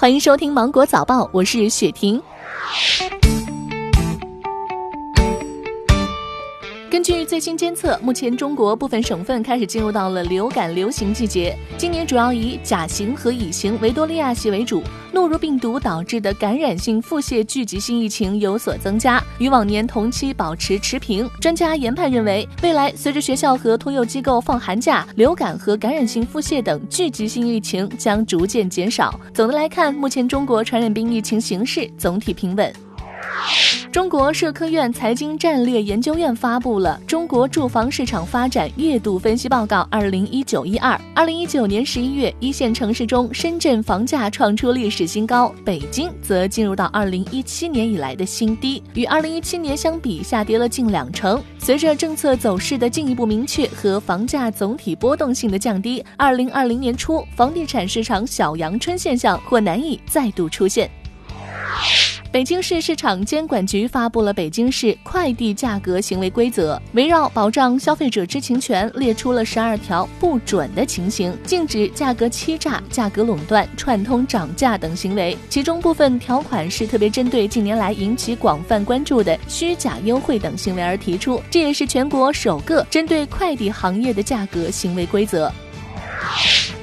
欢迎收听《芒果早报》，我是雪婷。根据最新监测，目前中国部分省份开始进入到了流感流行季节。今年主要以甲型和乙型维多利亚系为主，诺如病毒导致的感染性腹泻聚集性疫情有所增加，与往年同期保持持平。专家研判认为，未来随着学校和托幼机构放寒假，流感和感染性腹泻等聚集性疫情将逐渐减少。总的来看，目前中国传染病疫情形势总体平稳。中国社科院财经战略研究院发布了《中国住房市场发展月度分析报告（二零一九一二）》。二零一九年十一月，一线城市中，深圳房价创出历史新高，北京则进入到二零一七年以来的新低，与二零一七年相比，下跌了近两成。随着政策走势的进一步明确和房价总体波动性的降低，二零二零年初，房地产市场小阳春现象或难以再度出现。北京市市场监管局发布了《北京市快递价格行为规则》，围绕保障消费者知情权，列出了十二条不准的情形，禁止价格欺诈、价格垄断、串通涨价等行为。其中部分条款是特别针对近年来引起广泛关注的虚假优惠等行为而提出，这也是全国首个针对快递行业的价格行为规则。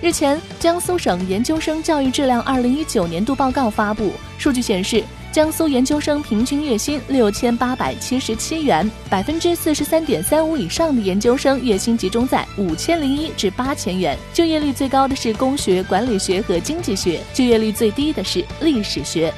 日前，江苏省研究生教育质量二零一九年度报告发布，数据显示。江苏研究生平均月薪六千八百七十七元，百分之四十三点三五以上的研究生月薪集中在五千零一至八千元。就业率最高的是工学、管理学和经济学，就业率最低的是历史学。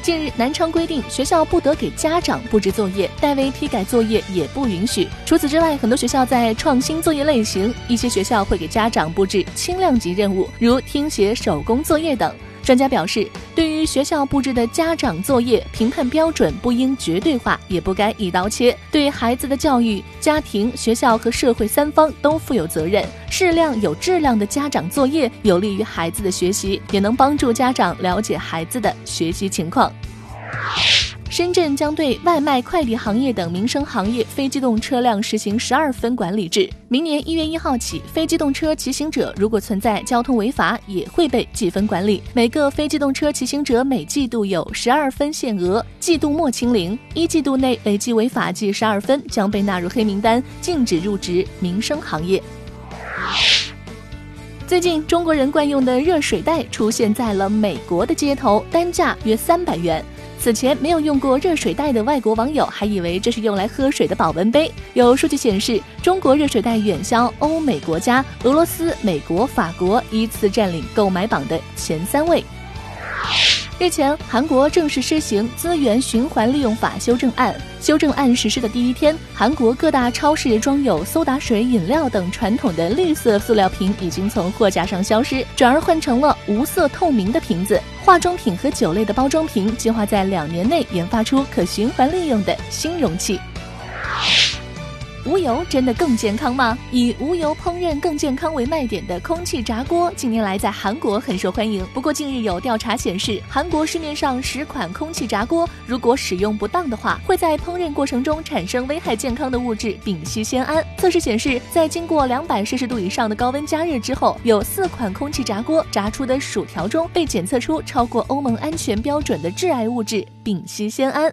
近日，南昌规定学校不得给家长布置作业，代为批改作业也不允许。除此之外，很多学校在创新作业类型，一些学校会给家长布置轻量级任务，如听写手工作业等。专家表示，对于学校布置的家长作业，评判标准不应绝对化，也不该一刀切。对孩子的教育，家庭、学校和社会三方都负有责任。适量有质量的家长作业，有利于孩子的学习，也能帮助家长了解孩子的学习情况。深圳将对外卖、快递行业等民生行业非机动车辆实行十二分管理制。明年一月一号起，非机动车骑行者如果存在交通违法，也会被记分管理。每个非机动车骑行者每季度有十二分限额，季度末清零。一季度内累计违法记十二分，将被纳入黑名单，禁止入职民生行业。最近，中国人惯用的热水袋出现在了美国的街头，单价约三百元。此前没有用过热水袋的外国网友还以为这是用来喝水的保温杯。有数据显示，中国热水袋远销欧美国家，俄罗斯、美国、法国依次占领购买榜的前三位。日前，韩国正式施行资源循环利用法修正案。修正案实施的第一天，韩国各大超市装有苏打水、饮料等传统的绿色塑料瓶已经从货架上消失，转而换成了无色透明的瓶子。化妆品和酒类的包装瓶计划在两年内研发出可循环利用的新容器。无油真的更健康吗？以无油烹饪更健康为卖点的空气炸锅，近年来在韩国很受欢迎。不过近日有调查显示，韩国市面上十款空气炸锅，如果使用不当的话，会在烹饪过程中产生危害健康的物质丙烯酰胺。测试显示，在经过两百摄氏度以上的高温加热之后，有四款空气炸锅炸出的薯条中被检测出超过欧盟安全标准的致癌物质丙烯酰胺。